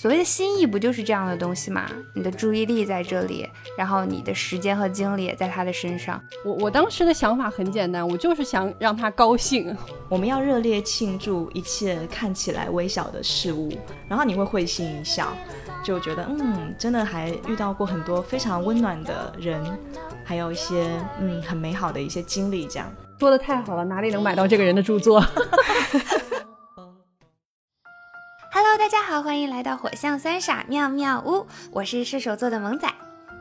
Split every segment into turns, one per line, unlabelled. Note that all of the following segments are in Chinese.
所谓的心意不就是这样的东西吗？你的注意力在这里，然后你的时间和精力也在他的身上。
我我当时的想法很简单，我就是想让他高兴。
我们要热烈庆祝一切看起来微小的事物，然后你会会心一笑，就觉得嗯，真的还遇到过很多非常温暖的人，还有一些嗯很美好的一些经历。这样
说的太好了，哪里能买到这个人的著作
？Hello，大家好，欢迎来到火象三傻妙妙屋。我是射手座的萌仔，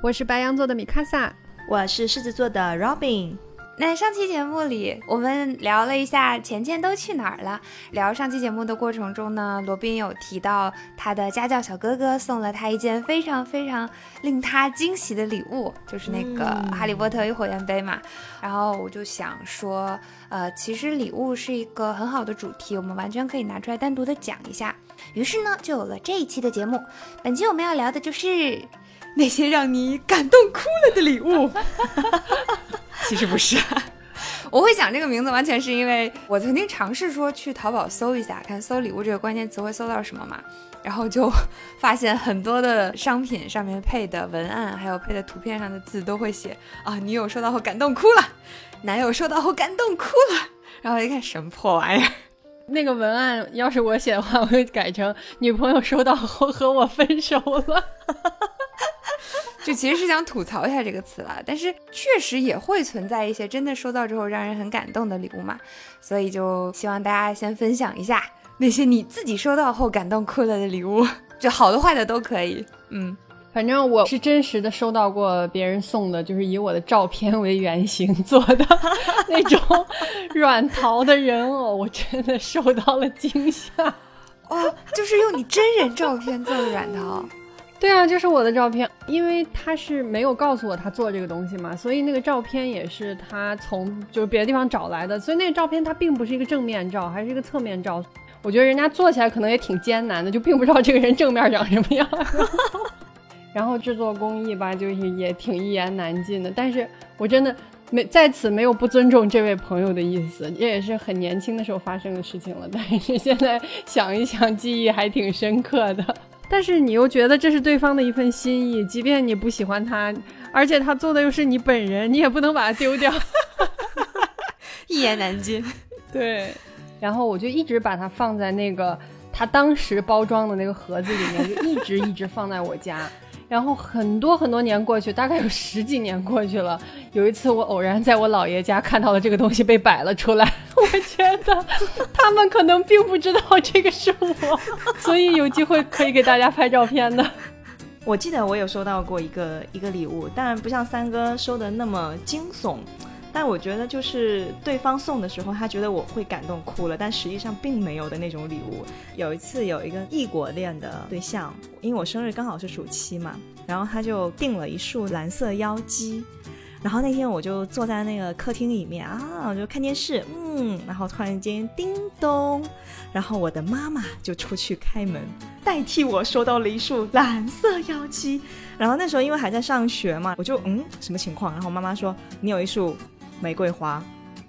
我是白羊座的米卡萨，
我是狮子座的 Robin。
那上期节目里，我们聊了一下钱钱都去哪儿了。聊上期节目的过程中呢，罗宾有提到他的家教小哥哥送了他一件非常非常令他惊喜的礼物，就是那个《哈利波特与火焰杯》嘛。然后我就想说，呃，其实礼物是一个很好的主题，我们完全可以拿出来单独的讲一下。于是呢，就有了这一期的节目。本期我们要聊的就是那些让你感动哭了的礼物。其实不是，我会想这个名字，完全是因为我曾经尝试说去淘宝搜一下，看搜礼物这个关键词会搜到什么嘛，然后就发现很多的商品上面配的文案，还有配的图片上的字都会写啊，女友收到后感动哭了，男友收到后感动哭了，然后一看什么破玩意儿。
那个文案要是我写的话，我会改成女朋友收到后和我分手了，
就其实是想吐槽一下这个词了，但是确实也会存在一些真的收到之后让人很感动的礼物嘛，所以就希望大家先分享一下那些你自己收到后感动哭了的礼物，就好的坏的都可以，嗯。
反正我是真实的收到过别人送的，就是以我的照片为原型做的 那种软陶的人偶，我真的受到了惊吓。
哦，就是用你真人照片做的软陶？
对啊，就是我的照片，因为他是没有告诉我他做这个东西嘛，所以那个照片也是他从就是别的地方找来的，所以那个照片它并不是一个正面照，还是一个侧面照。我觉得人家做起来可能也挺艰难的，就并不知道这个人正面长什么样。然后制作工艺吧，就是也挺一言难尽的。但是我真的没在此没有不尊重这位朋友的意思，这也是很年轻的时候发生的事情了。但是现在想一想，记忆还挺深刻的。但是你又觉得这是对方的一份心意，即便你不喜欢他，而且他做的又是你本人，你也不能把它丢掉。
一言难尽。
对。然后我就一直把它放在那个他当时包装的那个盒子里面，就一直一直放在我家。然后很多很多年过去，大概有十几年过去了。有一次，我偶然在我姥爷家看到了这个东西被摆了出来。我觉得他们可能并不知道这个是我，所以有机会可以给大家拍照片的。
我记得我有收到过一个一个礼物，但不像三哥收的那么惊悚。但我觉得就是对方送的时候，他觉得我会感动哭了，但实际上并没有的那种礼物。有一次有一个异国恋的对象，因为我生日刚好是暑期嘛，然后他就订了一束蓝色妖姬，然后那天我就坐在那个客厅里面啊，我就看电视，嗯，然后突然间叮咚，然后我的妈妈就出去开门，代替我收到了一束蓝色妖姬。然后那时候因为还在上学嘛，我就嗯什么情况？然后妈妈说你有一束。玫瑰花，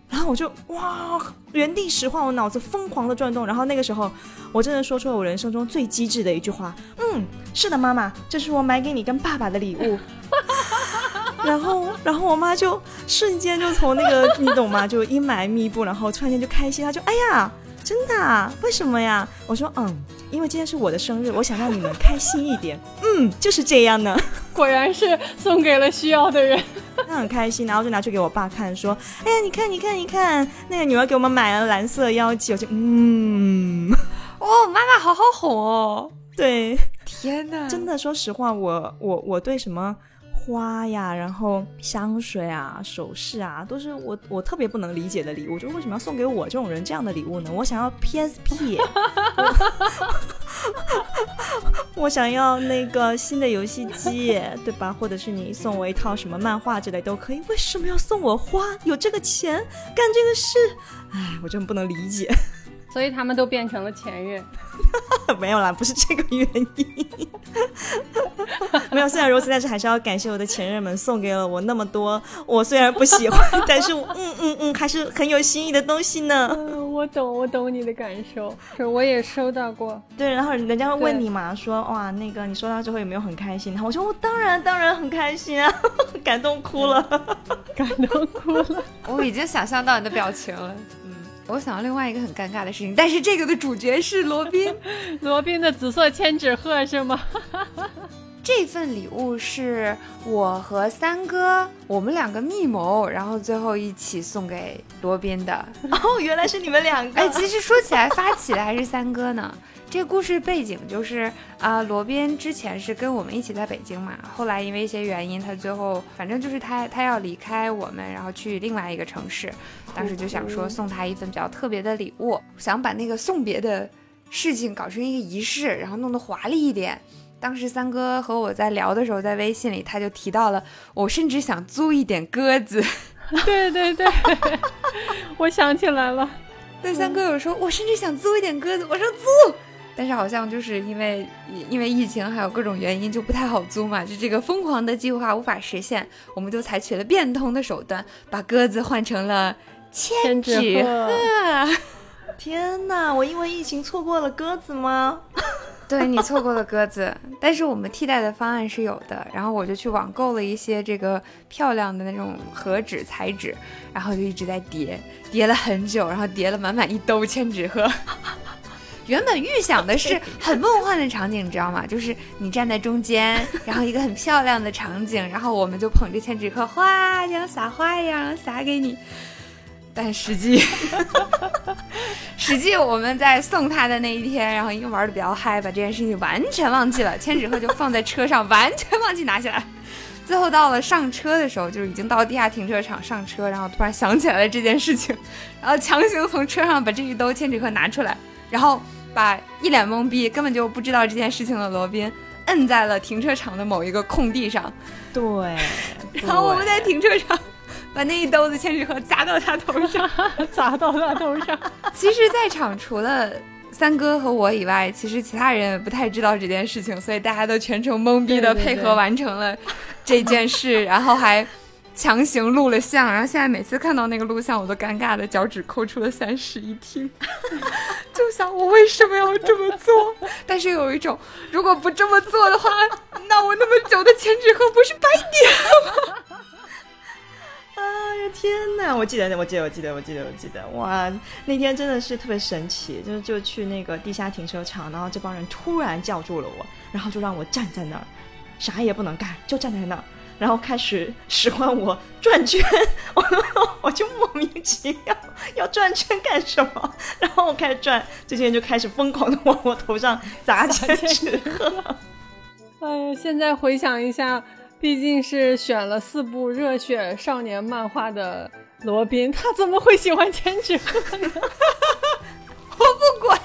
然后我就哇，原地石化，我脑子疯狂的转动。然后那个时候，我真的说出了我人生中最机智的一句话：“嗯，是的，妈妈，这是我买给你跟爸爸的礼物。”然后，然后我妈就瞬间就从那个你懂吗？就阴霾密布，然后突然间就开心，她就哎呀，真的？啊为什么呀？我说嗯，因为今天是我的生日，我想让你们开心一点。嗯，就是这样呢。
果然是送给了需要的人。
他很开心，然后就拿去给我爸看，说：“哎呀，你看，你看，你看，那个女儿给我们买了蓝色妖姬。”我就嗯，
哦，妈妈好好哄哦。
对，
天哪，
真的，说实话，我我我对什么。花呀，然后香水啊，首饰啊，都是我我特别不能理解的礼物。就为什么要送给我这种人这样的礼物呢？我想要 PSP，我想要那个新的游戏机，对吧？或者是你送我一套什么漫画之类都可以。为什么要送我花？有这个钱干这个事？哎，我真不能理解。
所以他们都变成了前任。
没有啦，不是这个原因。没有，虽然如此，但是还是要感谢我的前任们送给了我那么多。我虽然不喜欢，但是嗯嗯嗯，还是很有心意的东西呢。
嗯，我懂，我懂你的感受，是我也收到过。
对，然后人家会问你嘛，说哇，那个你收到之后有没有很开心？然后我说我当然当然很开心啊，感动哭了，
感动哭了。
我已经想象到你的表情了。我想到另外一个很尴尬的事情，但是这个的主角是罗宾，
罗宾的紫色千纸鹤是吗？
这份礼物是我和三哥我们两个密谋，然后最后一起送给罗宾的。
哦，原来是你们两个。
哎，其实说起来，发起的还是三哥呢。这个故事背景就是啊，罗宾之前是跟我们一起在北京嘛，后来因为一些原因，他最后反正就是他他要离开我们，然后去另外一个城市。当时就想说送他一份比较特别的礼物，想把那个送别的事情搞成一个仪式，然后弄得华丽一点。当时三哥和我在聊的时候，在微信里他就提到了，我甚至想租一点鸽子。
对 对对，我想起来了。
对，三哥有说，我甚至想租一点鸽子。我说租。但是好像就是因为因为疫情还有各种原因就不太好租嘛，就这个疯狂的计划无法实现，我们就采取了变通的手段，把鸽子换成了千纸鹤。
天哪，我因为疫情错过了鸽子吗？
对你错过了鸽子，但是我们替代的方案是有的。然后我就去网购了一些这个漂亮的那种和纸彩纸，然后就一直在叠，叠了很久，然后叠了满满一兜千纸鹤。原本预想的是很梦幻的场景，你知道吗？就是你站在中间，然后一个很漂亮的场景，然后我们就捧着千纸鹤，哗，像撒花一样撒给你。但实际，实际我们在送他的那一天，然后因为玩的比较嗨，把这件事情完全忘记了。千纸鹤就放在车上，完全忘记拿起来。最后到了上车的时候，就是已经到地下停车场上车，然后突然想起来了这件事情，然后强行从车上把这一兜千纸鹤拿出来，然后。把一脸懵逼、根本就不知道这件事情的罗宾摁在了停车场的某一个空地上。
对，
然后我们在停车场把那一兜子千纸鹤砸到他头上，
砸到他头上。
其实，在场除了三哥和我以外，其实其他人也不太知道这件事情，所以大家都全程懵逼的配合完成了这件事，然后还。强行录了像，然后现在每次看到那个录像，我都尴尬的脚趾抠出了三室一厅，就想我为什么要这么做？但是有一种，如果不这么做的话，那我那么久的千纸鹤不是白点了吗？
哎呀天哪！我记得，我记得，我记得，我记得，我记得，哇，那天真的是特别神奇，就是就去那个地下停车场，然后这帮人突然叫住了我，然后就让我站在那儿，啥也不能干，就站在那儿。然后开始使唤我转圈，我 我就莫名其妙要转圈干什么？然后我开始转，这些人就开始疯狂的往我头上砸钱纸鹤。
哎呀，现在回想一下，毕竟是选了四部热血少年漫画的罗宾，他怎么会喜欢千纸鹤呢？
我不管，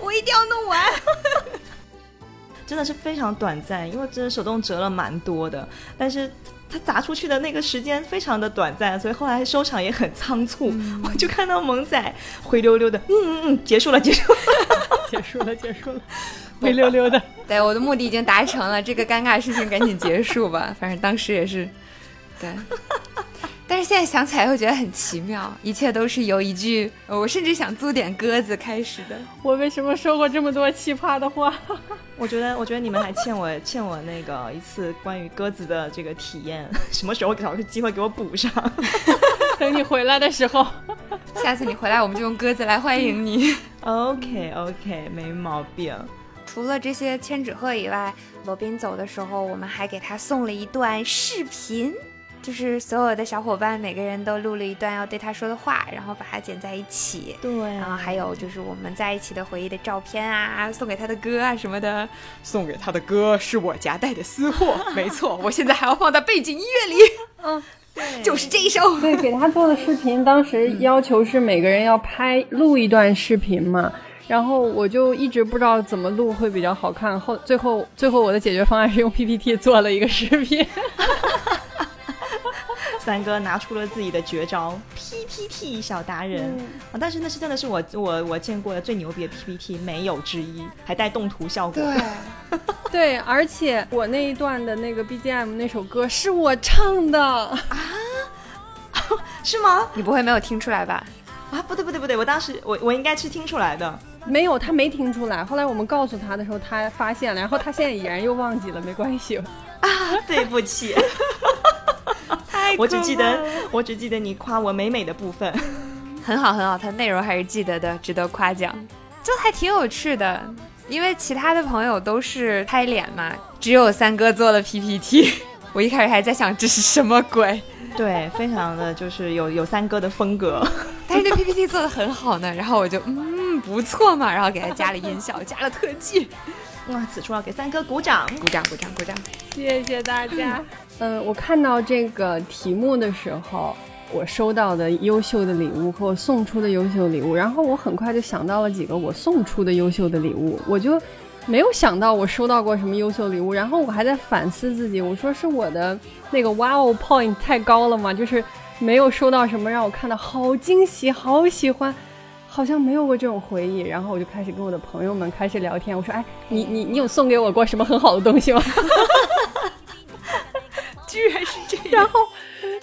我一定要弄完。
真的是非常短暂，因为真的手动折了蛮多的，但是他砸出去的那个时间非常的短暂，所以后来收场也很仓促。我就看到萌仔灰溜溜的，嗯嗯嗯，结束了，结束了，
结束了，结束了，灰溜溜的。
对，我的目的已经达成了，这个尴尬事情赶紧结束吧。反正当时也是，对。但是现在想起来又觉得很奇妙，一切都是由一句“我甚至想租点鸽子”开始的。
我为什么说过这么多奇葩的话？
我觉得，我觉得你们还欠我欠我那个一次关于鸽子的这个体验，什么时候找个机会给我补上？
等你回来的时候，
下次你回来我们就用鸽子来欢迎你。
OK OK，没毛病。
除了这些千纸鹤以外，罗宾走的时候，我们还给他送了一段视频。就是所有的小伙伴，每个人都录了一段要对他说的话，然后把它剪在一起。
对，
然后还有就是我们在一起的回忆的照片啊，送给他的歌啊什么的。送给他的歌是我夹带的私货，没错，我现在还要放在背景音乐里。嗯，对，就是这一首。
对，给他做的视频，当时要求是每个人要拍录一段视频嘛，然后我就一直不知道怎么录会比较好看。后最后最后我的解决方案是用 PPT 做了一个视频。
三哥拿出了自己的绝招 PPT 小达人啊！但是那是真的是我我我见过的最牛逼的 PPT，没有之一，还带动图效果。
对，对，而且我那一段的那个 BGM 那首歌是我唱的啊，
是吗？
你不会没有听出来吧？
啊，不对不对不对，我当时我我应该是听出来的。
没有，他没听出来。后来我们告诉他的时候，他发现了，然后他现在已然又忘记了，没关系。
啊，对不起，我只记得我只记得你夸我美美的部分，
很 好很好，它内容还是记得的，值得夸奖，就还挺有趣的。因为其他的朋友都是拍脸嘛，只有三哥做了 PPT。我一开始还在想这是什么鬼，
对，非常的就是有有三哥的风格，
但是这 PPT 做的很好呢，然后我就嗯不错嘛，然后给他加了音效，加了特技。
哇，此处要给三哥鼓掌，
鼓掌，鼓掌，鼓掌！
谢谢大家。嗯，我看到这个题目的时候，我收到的优秀的礼物和我送出的优秀礼物，然后我很快就想到了几个我送出的优秀的礼物，我就没有想到我收到过什么优秀礼物，然后我还在反思自己，我说是我的那个 Wow Point 太高了吗？就是没有收到什么让我看到好惊喜、好喜欢。好像没有过这种回忆，然后我就开始跟我的朋友们开始聊天。我说：“哎，你你你有送给我过什么很好的东西吗？”
居然是这样。
然后，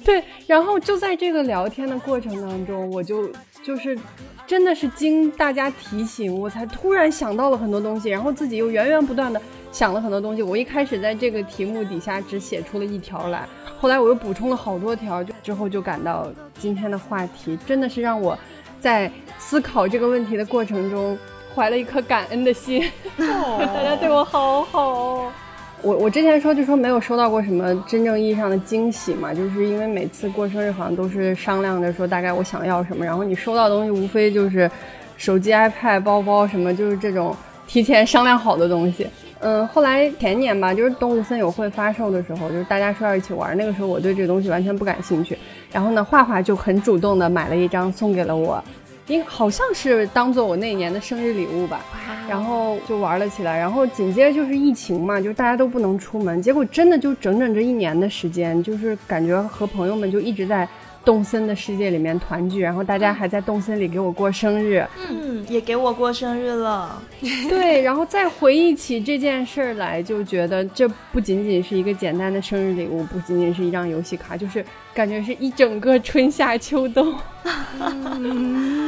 对，然后就在这个聊天的过程当中，我就就是真的是经大家提醒，我才突然想到了很多东西，然后自己又源源不断的想了很多东西。我一开始在这个题目底下只写出了一条来，后来我又补充了好多条，就之后就感到今天的话题真的是让我。在思考这个问题的过程中，怀了一颗感恩的心。大家对我好好。我我之前说就说没有收到过什么真正意义上的惊喜嘛，就是因为每次过生日好像都是商量着说大概我想要什么，然后你收到的东西无非就是手机、iPad、包包什么，就是这种提前商量好的东西。嗯，后来前年吧，就是动物森友会发售的时候，就是大家说要一起玩，那个时候我对这个东西完全不感兴趣。然后呢，画画就很主动的买了一张送给了我，因好像是当做我那年的生日礼物吧。然后就玩了起来。然后紧接着就是疫情嘛，就大家都不能出门，结果真的就整整这一年的时间，就是感觉和朋友们就一直在。动森的世界里面团聚，然后大家还在动森里给我过生日，
嗯，也给我过生日了，
对，然后再回忆起这件事儿来，就觉得这不仅仅是一个简单的生日礼物，不仅仅是一张游戏卡，就是感觉是一整个春夏秋冬，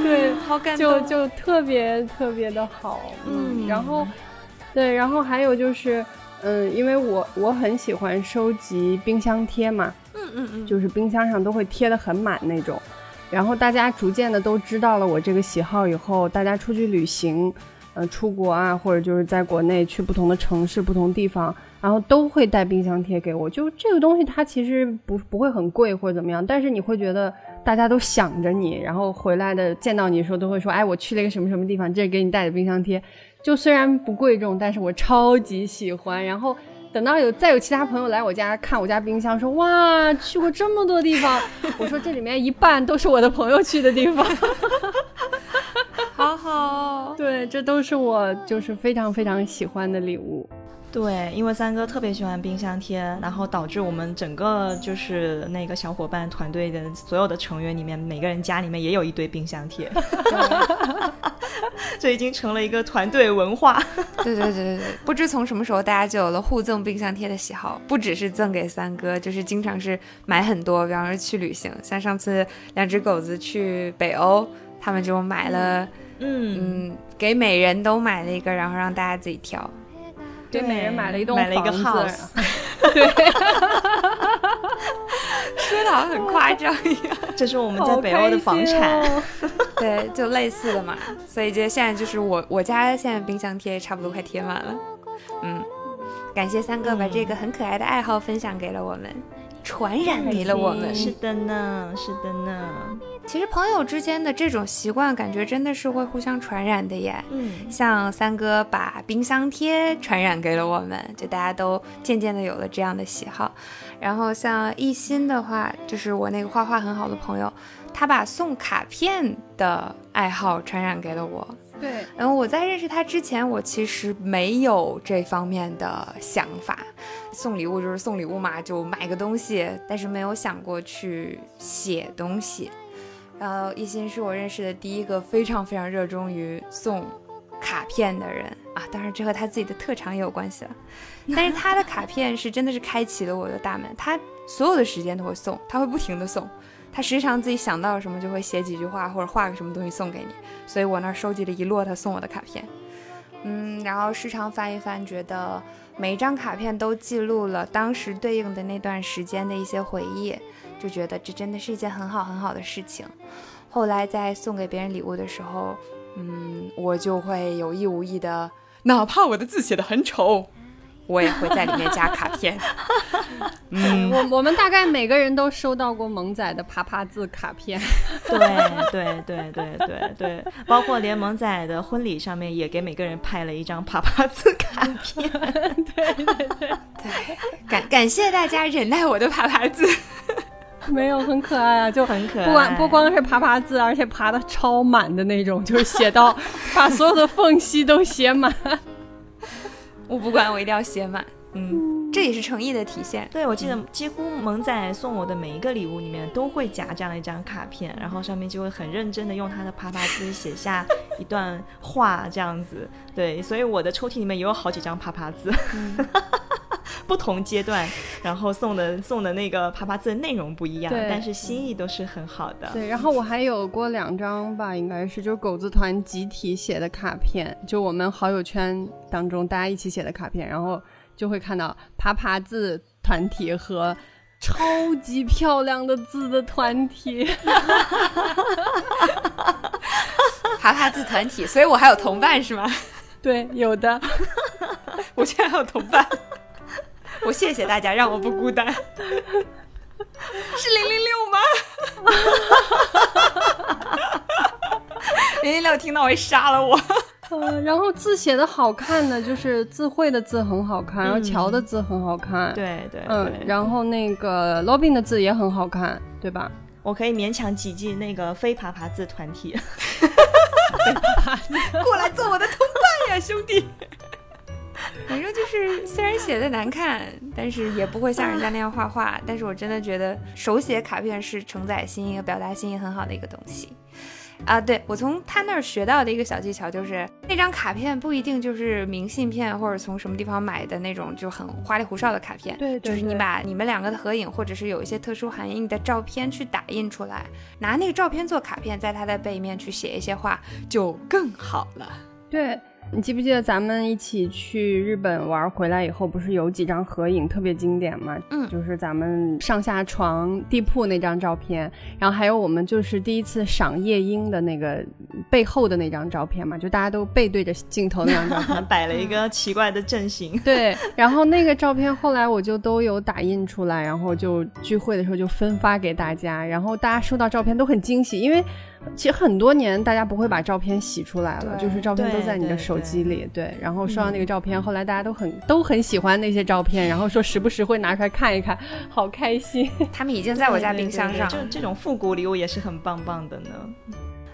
对，
好感
动，就就特别特别的好，嗯，然后，对，然后还有就是，嗯，因为我我很喜欢收集冰箱贴嘛。
嗯嗯嗯，
就是冰箱上都会贴的很满那种，然后大家逐渐的都知道了我这个喜好以后，大家出去旅行，呃，出国啊，或者就是在国内去不同的城市、不同地方，然后都会带冰箱贴给我。就这个东西，它其实不不会很贵或者怎么样，但是你会觉得大家都想着你，然后回来的见到你的时候都会说，哎，我去了一个什么什么地方，这给你带的冰箱贴。就虽然不贵重，但是我超级喜欢。然后。等到有再有其他朋友来我家看我家冰箱，说哇去过这么多地方，我说这里面一半都是我的朋友去的地方，
好好，
对，这都是我就是非常非常喜欢的礼物。
对，因为三哥特别喜欢冰箱贴，然后导致我们整个就是那个小伙伴团队的所有的成员里面，每个人家里面也有一堆冰箱贴，这已经成了一个团队文化。
对对对对对，不知从什么时候大家就有了互赠冰箱贴的喜好，不只是赠给三哥，就是经常是买很多，比方说去旅行，像上次两只狗子去北欧，他们就买了，嗯嗯，给每人都买了一个，然后让大家自己挑。
给每人买了一栋
买了一个 house，
对，
说的好像很夸张一样。
这是我们在北欧的房产，
对，就类似的嘛。所以就现在就是我我家现在冰箱贴差不多快贴满了。嗯，感谢三哥把这个很可爱的爱好分享给了我们。传染给了我们，
是的呢，是的呢。
其实朋友之间的这种习惯，感觉真的是会互相传染的耶。
嗯，
像三哥把冰箱贴传染给了我们，就大家都渐渐的有了这样的喜好。然后像一心的话，就是我那个画画很好的朋友，他把送卡片的爱好传染给了我。
对，
然后我在认识他之前，我其实没有这方面的想法。送礼物就是送礼物嘛，就买个东西，但是没有想过去写东西。然后一心是我认识的第一个非常非常热衷于送卡片的人啊，当然这和他自己的特长也有关系了。但是他的卡片是真的是开启了我的大门，他所有的时间都会送，他会不停的送。他时常自己想到什么就会写几句话或者画个什么东西送给你，所以我那儿收集了一摞他送我的卡片，嗯，然后时常翻一翻，觉得每一张卡片都记录了当时对应的那段时间的一些回忆，就觉得这真的是一件很好很好的事情。后来在送给别人礼物的时候，嗯，我就会有意无意的，哪怕我的字写的很丑。我也会在里面加卡片。
嗯，我我们大概每个人都收到过萌仔的爬爬字卡片。
对对对对对对，包括连萌仔的婚礼上面也给每个人拍了一张爬爬字卡片。
对对对对，
感感谢大家忍耐我的爬爬字。
没有很可爱啊，就
很可爱。
不光不光是爬爬字，而且爬的超满的那种，就是写到把所有的缝隙都写满。
我不管，我一定要写满。嗯，这也是诚意的体现。
对，我记得几乎萌仔送我的每一个礼物里面都会夹这样一张卡片，然后上面就会很认真的用他的啪啪字写下一段话，这样子。对，所以我的抽屉里面也有好几张啪啪字。不同阶段，然后送的送的那个啪啪字的内容不一样，但是心意都是很好的。
对，然后我还有过两张吧，应该是就是狗子团集体写的卡片，就我们好友圈当中大家一起写的卡片，然后就会看到啪啪字团体和超级漂亮的字的团体，
啪啪字团体，所以我还有同伴是吗？
对，有的，
我现在还有同伴。我谢谢大家，让我不孤单。是零零六吗？零零六听到会杀了我。
嗯，然后字写的好看的，就是字绘的字很好看，然后乔的字很好看。
对对，
嗯，然后那个 Robin 的字也很好看，对吧？
我可以勉强挤进那个非爬爬字团体。
过来做我的同伴呀，兄弟。反正就是，虽然写的难看，但是也不会像人家那样画画。但是我真的觉得手写卡片是承载心意和、表达心意很好的一个东西啊！对我从他那儿学到的一个小技巧就是，那张卡片不一定就是明信片或者从什么地方买的那种就很花里胡哨的卡片。
对，
就是你把你们两个的合影，或者是有一些特殊含义的照片去打印出来，拿那个照片做卡片，在它的背面去写一些话，就更好了。
对。你记不记得咱们一起去日本玩回来以后，不是有几张合影特别经典吗？
嗯，
就是咱们上下床地铺那张照片，然后还有我们就是第一次赏夜莺的那个背后的那张照片嘛，就大家都背对着镜头那张照片，
摆了一个奇怪的阵型。
对，然后那个照片后来我就都有打印出来，然后就聚会的时候就分发给大家，然后大家收到照片都很惊喜，因为。其实很多年，大家不会把照片洗出来了，就是照片都在你的手机里。对，然后说到那个照片，后来大家都很都很喜欢那些照片，然后说时不时会拿出来看一看，好开心。
他们已经在我家冰箱上，
就这种复古礼物也是很棒棒的呢。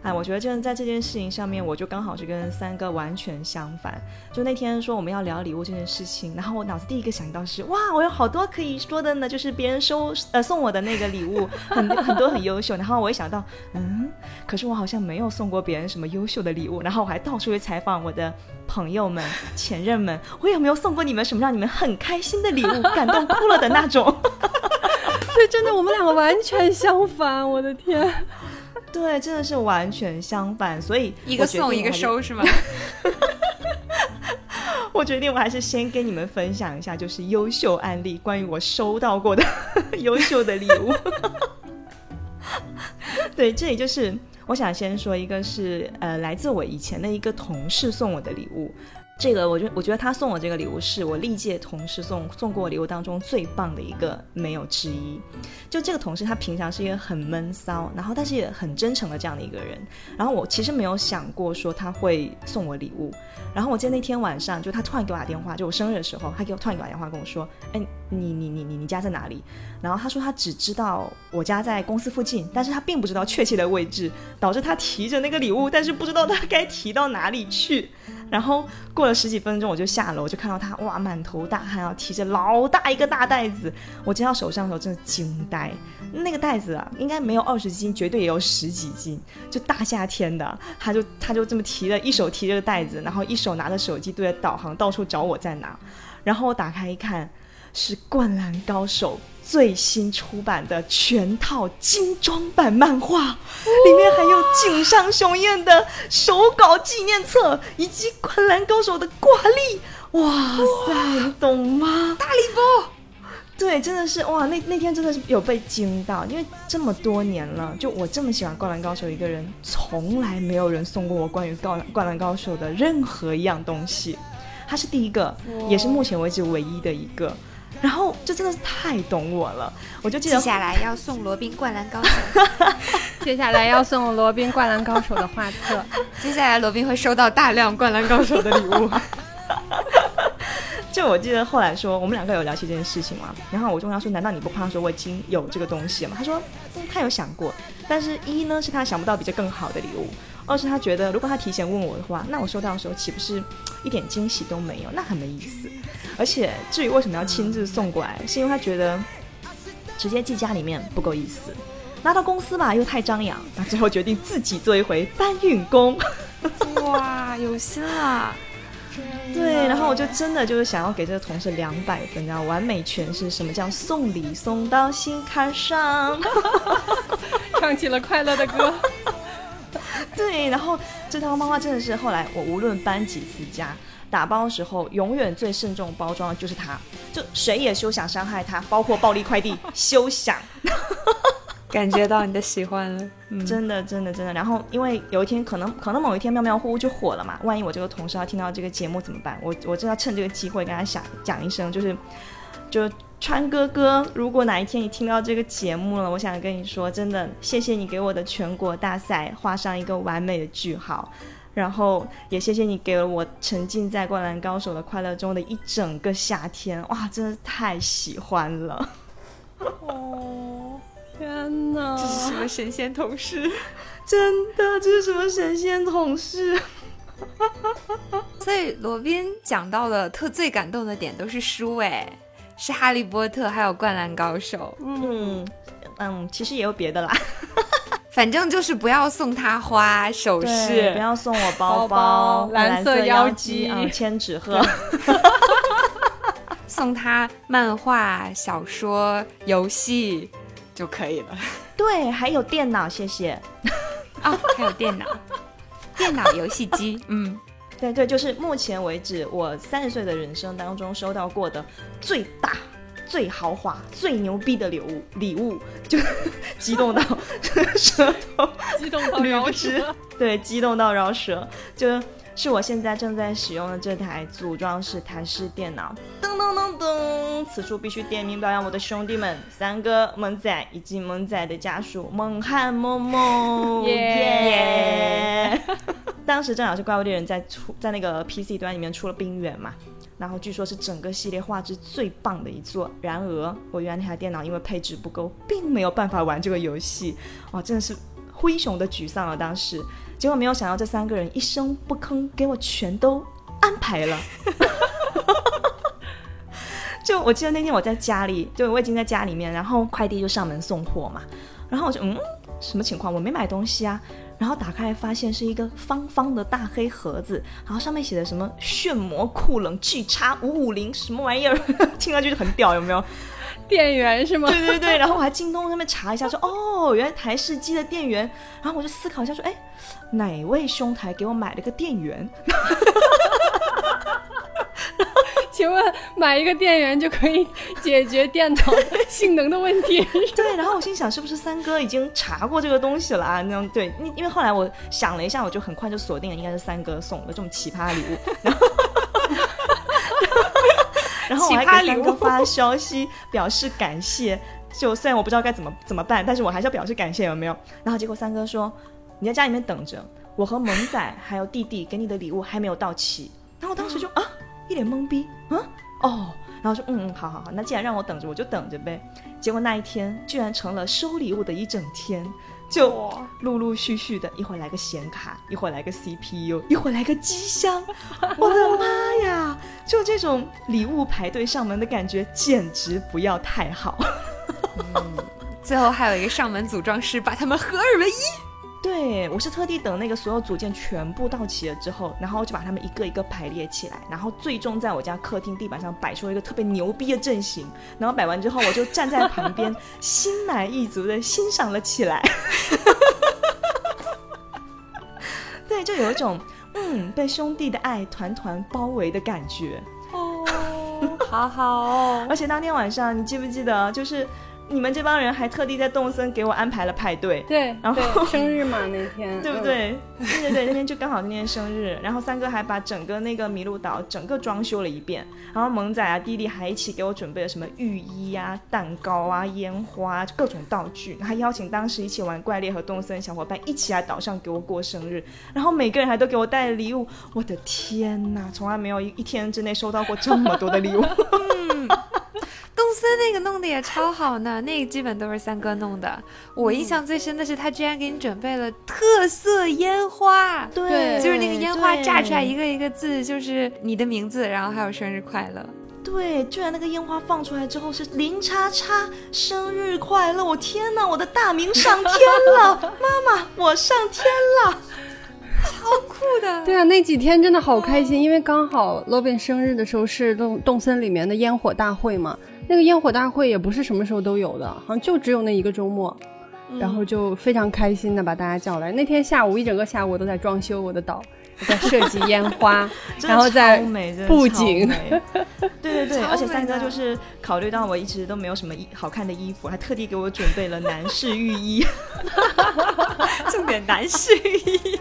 哎，我觉得就是在这件事情上面，我就刚好是跟三哥完全相反。就那天说我们要聊礼物这件事情，然后我脑子第一个想到是，哇，我有好多可以说的呢，就是别人收呃送我的那个礼物很 很多很优秀。然后我一想到，嗯，可是我好像没有送过别人什么优秀的礼物。然后我还到处去采访我的朋友们、前任们，我有没有送过你们什么让你们很开心的礼物，感动哭了的那种？
对，真的，我们两个完全相反，我的天。
对，真的是完全相反，所以
一个送一个收是吗？
我决定我还是先跟你们分享一下，就是优秀案例，关于我收到过的 优秀的礼物。对，这里就是我想先说一个，是呃，来自我以前的一个同事送我的礼物。这个，我觉我觉得他送我这个礼物是我历届同事送送过礼物当中最棒的一个，没有之一。就这个同事，他平常是一个很闷骚，然后但是也很真诚的这样的一个人。然后我其实没有想过说他会送我礼物。然后我记得那天晚上，就他突然给我打电话，就我生日的时候，他给我突然给我打电话跟我说：“哎，你你你你你家在哪里？”然后他说他只知道我家在公司附近，但是他并不知道确切的位置，导致他提着那个礼物，但是不知道他该提到哪里去。然后过了十几分钟，我就下楼，就看到他哇，满头大汗啊，提着老大一个大袋子。我接到手上的时候，真的惊呆。那个袋子啊，应该没有二十斤，绝对也有十几斤。就大夏天的，他就 他就这么提着，一手提着个袋子，然后一手拿着手机对着导航，到处找我在哪。然后我打开一看，是《灌篮高手》。最新出版的全套精装版漫画，里面还有井上雄彦的手稿纪念册，以及《灌篮高手》的挂历。哇塞，你懂吗？
大礼包。
对，真的是哇，那那天真的是有被惊到，因为这么多年了，就我这么喜欢《灌篮高手》一个人，从来没有人送过我关于《灌灌篮高手》的任何一样东西，他是第一个，也是目前为止唯一的一个。然后就真的是太懂我了，我就记得
接下来要送罗宾《灌篮高手》，
接下来要送罗宾《灌篮高手》的画册，
接下来罗宾会收到大量《灌篮高手》的礼物。
就我记得后来说，我们两个有聊起这件事情嘛，然后我就问他说：“难道你不怕说我已经有这个东西了吗？”他说：“他有想过，但是一呢是他想不到比这更好的礼物，二是他觉得如果他提前问我的话，那我收到的时候岂不是一点惊喜都没有？那很没意思。而且至于为什么要亲自送过来，是因为他觉得直接寄家里面不够意思，拿到公司吧又太张扬，那最后决定自己做一回搬运工。
哇，有心啊！
对，然后我就真的就是想要给这个同事两百分，然后完美诠释什么叫送礼送到心坎上，
唱起了快乐的歌。
对，然后这套漫画真的是后来我无论搬几次家，打包的时候永远最慎重包装的就是它，就谁也休想伤害它，包括暴力快递，休想。
感觉到你的喜欢了，
真的，真的，真的。然后，因为有一天可能，可能某一天妙妙呼就火了嘛。万一我这个同事要听到这个节目怎么办？我，我真要趁这个机会跟他讲讲一声，就是，就川哥哥，如果哪一天你听到这个节目了，我想跟你说，真的，谢谢你给我的全国大赛画上一个完美的句号，然后也谢谢你给了我沉浸在灌篮高手的快乐中的一整个夏天，哇，真的太喜欢了。
哦。天哪！
这是什么神仙同事？
真的，这是什么神仙同事？
所以罗宾讲到的特最感动的点都是书，哎，是《哈利波特》还有《灌篮高手》。
嗯嗯，其实也有别的啦。
反正就是不要送他花首饰，
不要送我包包、蓝
色
腰
机、
千纸鹤，
送他漫画、小说、游戏。就可以了。
对，还有电脑，谢谢。
哦，还有电脑，电脑游戏机。嗯，
对对，就是目前为止我三十岁的人生当中收到过的最大、最豪华、最牛逼的礼物，礼物就 激动到 舌头，
激动到饶舌。
对，激动到饶舌，就是我现在正在使用的这台组装式台式电脑。噔噔噔噔！此处必须点名表扬我的兄弟们，三哥、萌仔以及萌仔的家属猛汉萌萌。耶！当时正好是怪物猎人在出在那个 PC 端里面出了冰原嘛，然后据说是整个系列画质最棒的一座。然而我原来那台电脑因为配置不够，并没有办法玩这个游戏。哇，真的是灰熊的沮丧啊。当时结果没有想到，这三个人一声不吭，给我全都安排了。就我记得那天我在家里，就我已经在家里面，然后快递就上门送货嘛，然后我就嗯，什么情况？我没买东西啊，然后打开发现是一个方方的大黑盒子，然后上面写的什么炫魔酷冷 G 叉五五零什么玩意儿，听上去就很屌，有没有？
电源是吗？
对对对，然后我还京东上面查一下，说哦，原来台式机的电源，然后我就思考一下，说哎，哪位兄台给我买了个电源？
请问买一个电源就可以解决电脑性能的问题？
对，然后我心想是不是三哥已经查过这个东西了啊？那种对，因因为后来我想了一下，我就很快就锁定了应该是三哥送的这种奇葩礼物。然后然后我还给三哥发消息表示感谢。就虽然我不知道该怎么怎么办，但是我还是要表示感谢，有没有？然后结果三哥说你在家里面等着，我和萌仔还有弟弟给你的礼物还没有到齐。然后当时就啊，一脸懵逼，啊，哦，然后说嗯嗯，好好好，那既然让我等着，我就等着呗。结果那一天居然成了收礼物的一整天。就陆陆续续的，一会儿来个显卡，一会儿来个 CPU，一会儿来个机箱，我的妈呀！就这种礼物排队上门的感觉，简直不要太好。
最后还有一个上门组装师，把他们合二为一。
对，我是特地等那个所有组件全部到齐了之后，然后就把它们一个一个排列起来，然后最终在我家客厅地板上摆出了一个特别牛逼的阵型。然后摆完之后，我就站在旁边，心满意足的欣赏了起来。对，就有一种嗯被兄弟的爱团团包围的感觉。
哦，好好。
而且当天晚上，你记不记得就是？你们这帮人还特地在动森给我安排了派对，
对，
然后
生日嘛那天，
对不对？对对对，那天就刚好那天生日，然后三哥还把整个那个麋鹿岛整个装修了一遍，然后萌仔啊弟弟还一起给我准备了什么浴衣啊、蛋糕啊、烟花各种道具，还邀请当时一起玩怪猎和动森小伙伴一起来岛上给我过生日，然后每个人还都给我带了礼物，我的天哪，从来没有一一天之内收到过这么多的礼物。
动森那个弄的也超好呢，那个基本都是三哥弄的。我印象最深的是他居然给你准备了特色烟花，
对，
就是那个烟花炸出来一个一个字，就是你的名字，然后还有生日快乐。
对，居然那个烟花放出来之后是零叉叉生日快乐，我天哪，我的大名上天了，妈妈，我上天了，
超酷的。
对啊，那几天真的好开心，因为刚好罗宾生日的时候是动动森里面的烟火大会嘛。那个烟火大会也不是什么时候都有的，好像就只有那一个周末，然后就非常开心的把大家叫来。那天下午一整个下午我都在装修我的岛，在设计烟花，然后在布景。
对对对，而且三哥就是考虑到我一直都没有什么衣好看的衣服，还特地给我准备了男士浴衣，
重点男士浴衣。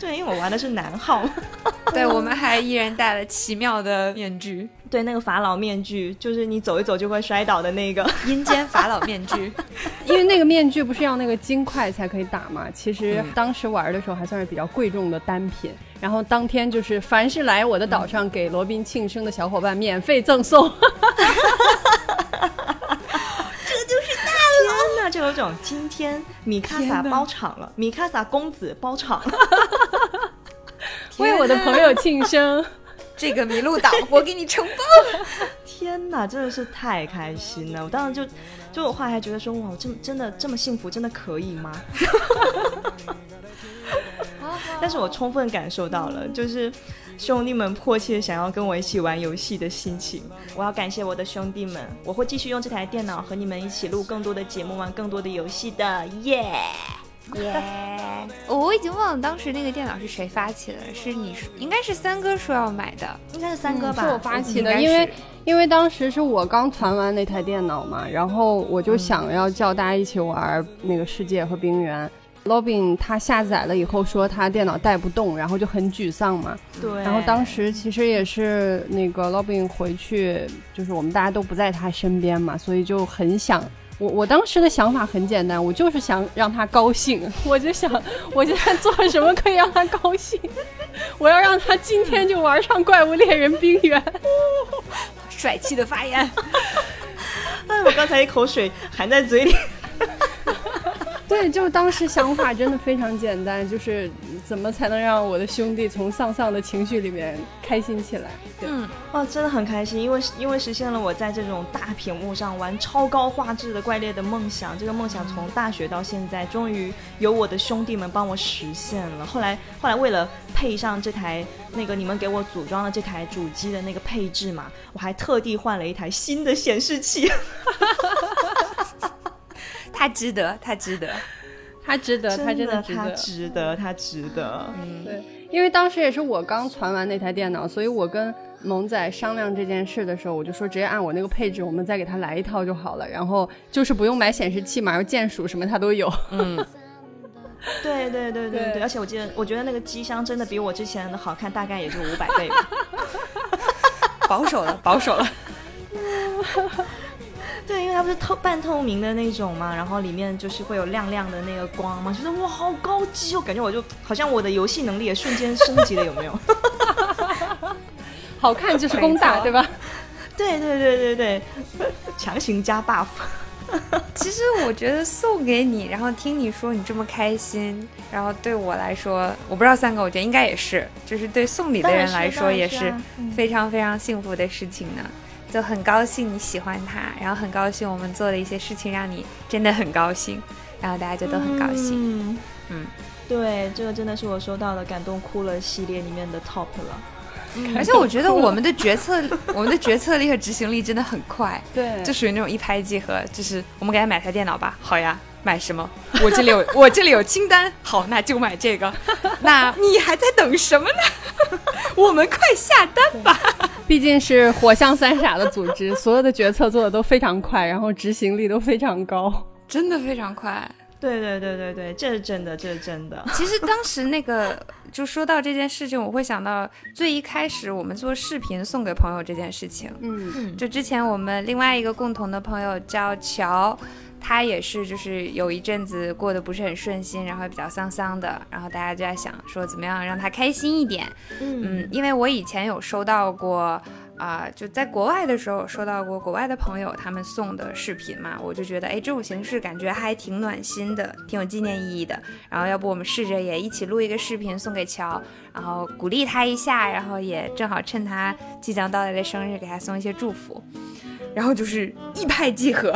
对，因为我玩的是男号。
对，我们还一人戴了奇妙的面具。
对，那个法老面具，就是你走一走就会摔倒的那个
阴间法老面具。
因为那个面具不是要那个金块才可以打嘛？其实当时玩的时候还算是比较贵重的单品。然后当天就是凡是来我的岛上给罗宾庆生的小伙伴，免费赠送。
那就有种今天米卡萨包场了，米卡萨公子包场，
为我的朋友庆生，
这个麋鹿岛我给你承包
了。天哪，真的是太开心了！我当时就就我后来还觉得说，哇，我真真的这么幸福，真的可以吗？但是我充分感受到了，就是兄弟们迫切想要跟我一起玩游戏的心情。我要感谢我的兄弟们，我会继续用这台电脑和你们一起录更多的节目，玩更多的游戏的。耶
耶！我已经忘了当时那个电脑是谁发起的，是你应该是三哥说要买的，
应该是三哥吧？
是我发起的，因为因为当时是我刚传完那台电脑嘛，然后我就想要叫大家一起玩那个世界和冰原。Robin 他下载了以后说他电脑带不动，然后就很沮丧嘛。
对。
然后当时其实也是那个 Robin 回去，就是我们大家都不在他身边嘛，所以就很想我。我当时的想法很简单，我就是想让他高兴。我就想，我现在做什么可以让他高兴？我要让他今天就玩上怪物猎人冰原。
帅气的发言。
哎，我刚才一口水含在嘴里。
对，就当时想法真的非常简单，就是怎么才能让我的兄弟从丧丧的情绪里面开心起来？
嗯，哇，真的很开心，因为因为实现了我在这种大屏幕上玩超高画质的怪猎的梦想。这个梦想从大学到现在，终于有我的兄弟们帮我实现了。后来后来为了配上这台那个你们给我组装的这台主机的那个配置嘛，我还特地换了一台新的显示器。
他值得，他值得，
他值得，他真
的
他
值得，他值得。
嗯，对，因为当时也是我刚传完那台电脑，所以我跟萌仔商量这件事的时候，我就说直接按我那个配置，我们再给他来一套就好了。然后就是不用买显示器嘛，然后键鼠什么他都有。
嗯，对对对对对，而且我记得，我觉得那个机箱真的比我之前的好看，大概也就五百倍吧。
保守了，保守了。
对，因为它不是透半透明的那种嘛，然后里面就是会有亮亮的那个光嘛，觉得哇好高级哦，感觉我就好像我的游戏能力也瞬间升级了，有没有？
好看就是功大，对吧？
对对对对对，强行加 buff。
其实我觉得送给你，然后听你说你这么开心，然后对我来说，我不知道三个，我觉得应该也是，就是对送礼的人来说也是非常非常幸福的事情呢。就很高兴你喜欢他，然后很高兴我们做的一些事情让你真的很高兴，然后大家就都很高兴。
嗯，嗯对，这个真的是我收到的感动哭了系列里面的 top 了。
而且我觉得我们的决策，我们的决策力和执行力真的很快，
对，
就属于那种一拍即合。就是我们给他买台电脑吧，好呀，买什么？我这里有，我这里有清单，好，那就买这个。那你还在等什么呢？我们快下单吧。
毕竟是火象三傻的组织，所有的决策做的都非常快，然后执行力都非常高，
真的非常快。
对对对对对，这是真的，这是真的。
其实当时那个，就说到这件事情，我会想到最一开始我们做视频送给朋友这件事情。嗯，就之前我们另外一个共同的朋友叫乔，他也是就是有一阵子过得不是很顺心，然后比较丧丧的，然后大家就在想说怎么样让他开心一点。嗯，因为我以前有收到过。啊，就在国外的时候收到过国外的朋友他们送的视频嘛，我就觉得哎，这种形式感觉还挺暖心的，挺有纪念意义的。然后要不我们试着也一起录一个视频送给乔，然后鼓励他一下，然后也正好趁他即将到来的生日给他送一些祝福，然后就是一拍即合，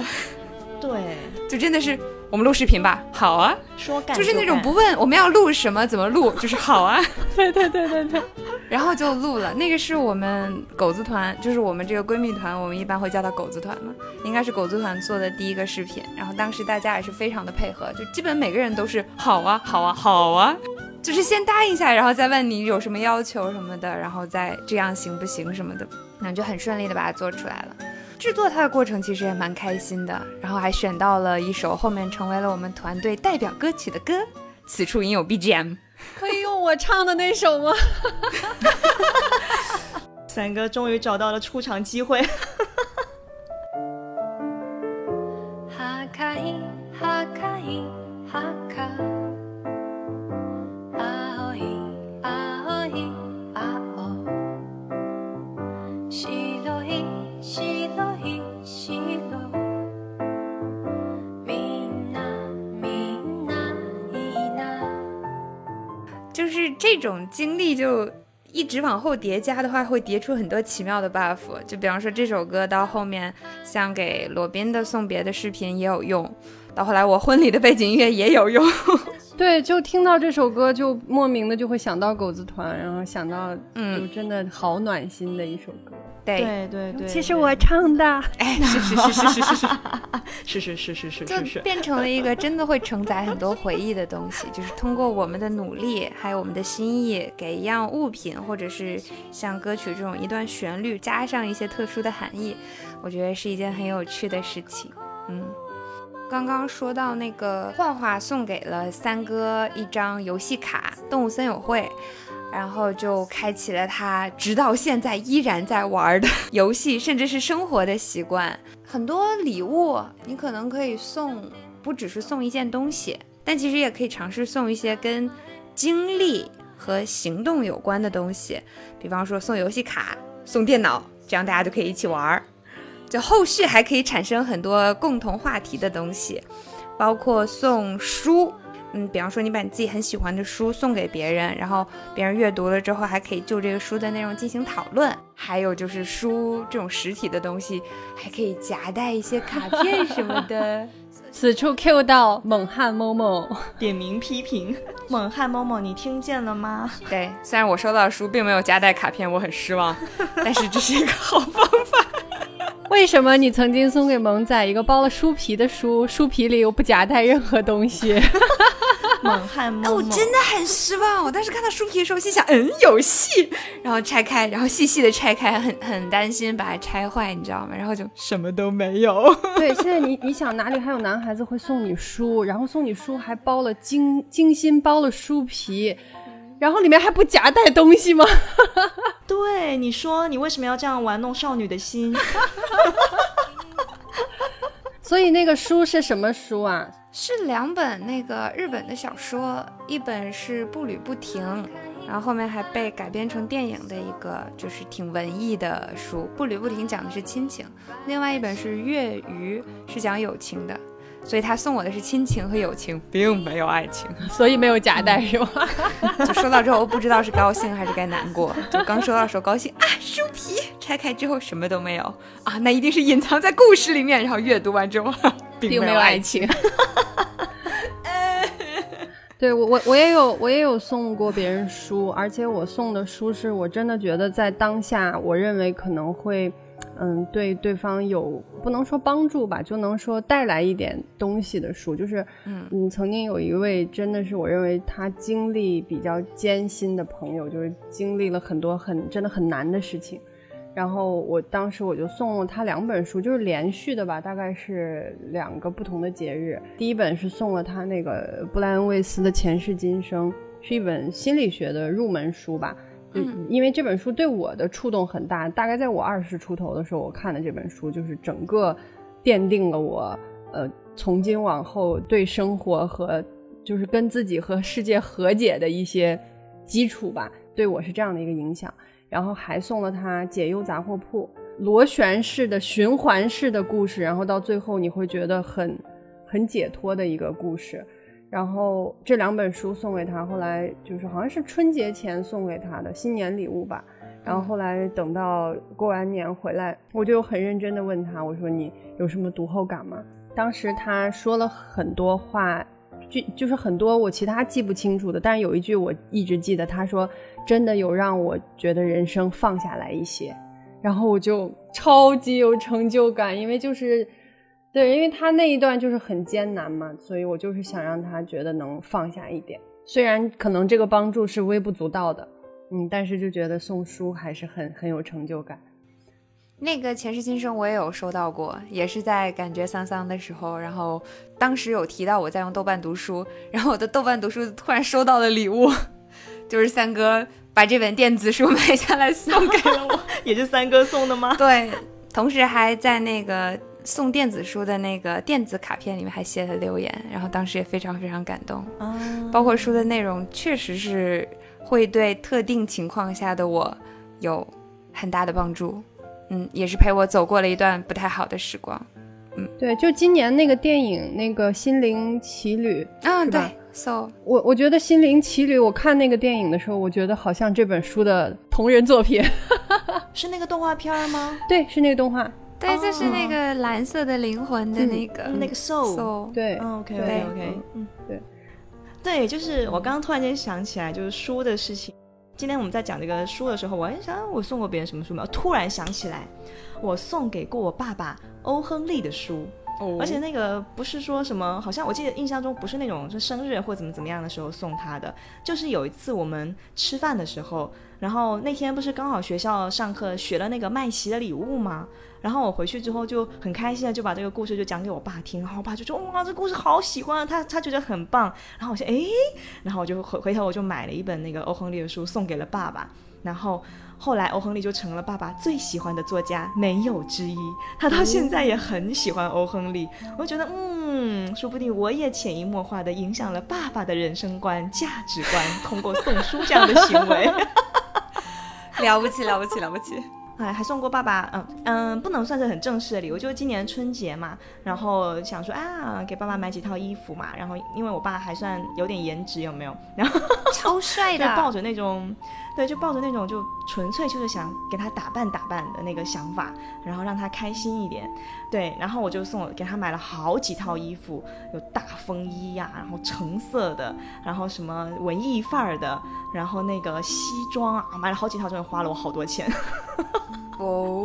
对，
就真的是。我们录视频吧，好啊，
说干
就是那种不问我们要录什么怎么录，就是好啊，
对对对对对，
然后就录了。那个是我们狗子团，就是我们这个闺蜜团，我们一般会叫它狗子团嘛，应该是狗子团做的第一个视频。然后当时大家也是非常的配合，就基本每个人都是好啊好啊好啊，就是先答应一下，然后再问你有什么要求什么的，然后再这样行不行什么的，那就很顺利的把它做出来了。制作它的过程其实也蛮开心的，然后还选到了一首后面成为了我们团队代表歌曲的歌，此处应有 BGM，
可以用我唱的那首吗？
三哥终于找到了出场机会。
这种经历就一直往后叠加的话，会叠出很多奇妙的 buff。就比方说这首歌到后面，像给罗宾的送别的视频也有用，到后来我婚礼的背景音乐也有用。
对，就听到这首歌，就莫名的就会想到狗子团，然后想到，嗯，真的好暖心的一首歌。
对对对，
其实我唱的，
哎，是是是是是是是
是是是是，
就变成了一个真的会承载很多回忆的东西。就是通过我们的努力，还有我们的心意，给一样物品，或者是像歌曲这种一段旋律，加上一些特殊的含义，我觉得是一件很有趣的事情。嗯，刚刚说到那个画画送给了三哥一张游戏卡，《动物森友会》。然后就开启了他直到现在依然在玩的游戏，甚至是生活的习惯。很多礼物你可能可以送，不只是送一件东西，但其实也可以尝试送一些跟经历和行动有关的东西。比方说送游戏卡、送电脑，这样大家就可以一起玩。就后续还可以产生很多共同话题的东西，包括送书。嗯，比方说你把你自己很喜欢的书送给别人，然后别人阅读了之后，还可以就这个书的内容进行讨论。还有就是书这种实体的东西，还可以夹带一些卡片什么的。
此处 Q 到猛汉某某
点名批评，猛汉某某，你听见了吗？
对，虽然我收到的书并没有夹带卡片，我很失望，但是这是一个好方法。
为什么你曾经送给萌仔一个包了书皮的书，书皮里又不夹带任何东西？
猛汉某某，
我真的很失望。我当时看到书皮的时候，心想，嗯，有戏。然后拆开，然后细细的拆开，很很担心把它拆坏，你知道吗？然后就什么都没有。
对，现在你你想哪里还有男孩子会送你书，然后送你书还包了精精心包了书皮。然后里面还不夹带东西吗？
对，你说你为什么要这样玩弄少女的心？
所以那个书是什么书啊？
是两本那个日本的小说，一本是《步履不停》，然后后面还被改编成电影的一个，就是挺文艺的书。《步履不停》讲的是亲情，另外一本是《月余》，是讲友情的。所以他送我的是亲情和友情，并没有爱情，
所以没有夹带是吗？
就收到之后不知道是高兴还是该难过。就刚收到的时候高兴啊，书皮拆开之后什么都没有啊，那一定是隐藏在故事里面。然后阅读完之后，并没有爱情。
对我我我也有我也有送过别人书，而且我送的书是我真的觉得在当下，我认为可能会。嗯，对对方有不能说帮助吧，就能说带来一点东西的书，就是嗯，曾经有一位真的是我认为他经历比较艰辛的朋友，就是经历了很多很真的很难的事情，然后我当时我就送了他两本书，就是连续的吧，大概是两个不同的节日。第一本是送了他那个布莱恩·魏斯的《前世今生》，是一本心理学的入门书吧。嗯，因为这本书对我的触动很大，大概在我二十出头的时候，我看的这本书，就是整个奠定了我，呃，从今往后对生活和就是跟自己和世界和解的一些基础吧，对我是这样的一个影响。然后还送了他《解忧杂货铺》，螺旋式的循环式的故事，然后到最后你会觉得很很解脱的一个故事。然后这两本书送给他，后来就是好像是春节前送给他的新年礼物吧。然后后来等到过完年回来，我就很认真的问他，我说你有什么读后感吗？当时他说了很多话，就就是很多我其他记不清楚的，但是有一句我一直记得，他说真的有让我觉得人生放下来一些，然后我就超级有成就感，因为就是。对，因为他那一段就是很艰难嘛，所以我就是想让他觉得能放下一点。虽然可能这个帮助是微不足道的，嗯，但是就觉得送书还是很很有成就感。
那个前世今生我也有收到过，也是在感觉丧丧的时候，然后当时有提到我在用豆瓣读书，然后我的豆瓣读书突然收到了礼物，就是三哥把这本电子书 买下来送给了我，
也是三哥送的吗？
对，同时还在那个。送电子书的那个电子卡片里面还写了留言，然后当时也非常非常感动。包括书的内容确实是会对特定情况下的我有很大的帮助。嗯，也是陪我走过了一段不太好的时光。嗯，
对，就今年那个电影那个《心灵奇旅》
啊，对，so
我我觉得《心灵奇旅》，我看那个电影的时候，我觉得好像这本书的同人作品，
是那个动画片吗？
对，是那个动画。
对，就是那个蓝色的灵魂的那个
那个 soul，
对
，OK OK OK，嗯，对，对，就是我刚刚突然间想起来，就是书的事情。今天我们在讲这个书的时候，我还想我送过别人什么书没有？突然想起来，我送给过我爸爸欧亨利的书。而且那个不是说什么，好像我记得印象中不是那种就生日或怎么怎么样的时候送他的，就是有一次我们吃饭的时候，然后那天不是刚好学校上课学了那个麦琪的礼物吗？然后我回去之后就很开心的就把这个故事就讲给我爸听，然后我爸就说哇这故事好喜欢，他他觉得很棒。然后我说哎，然后我就回回头我就买了一本那个欧亨利的书送给了爸爸，然后。后来，欧亨利就成了爸爸最喜欢的作家，没有之一。他到现在也很喜欢欧亨利。我觉得，嗯，说不定我也潜移默化的影响了爸爸的人生观、价值观，通过送书这样的行为。
了不起，了不起，了不起！
哎，还送过爸爸，嗯嗯，不能算是很正式的礼物，就是今年春节嘛，然后想说啊，给爸爸买几套衣服嘛，然后因为我爸还算有点颜值，有没有？然后
超帅的，
抱着那种。对，就抱着那种就纯粹就是想给他打扮打扮的那个想法，然后让他开心一点。对，然后我就送给他买了好几套衣服，有大风衣呀，然后橙色的，然后什么文艺范儿的，然后那个西装啊，买了好几套，真的花了我好多钱。
哦，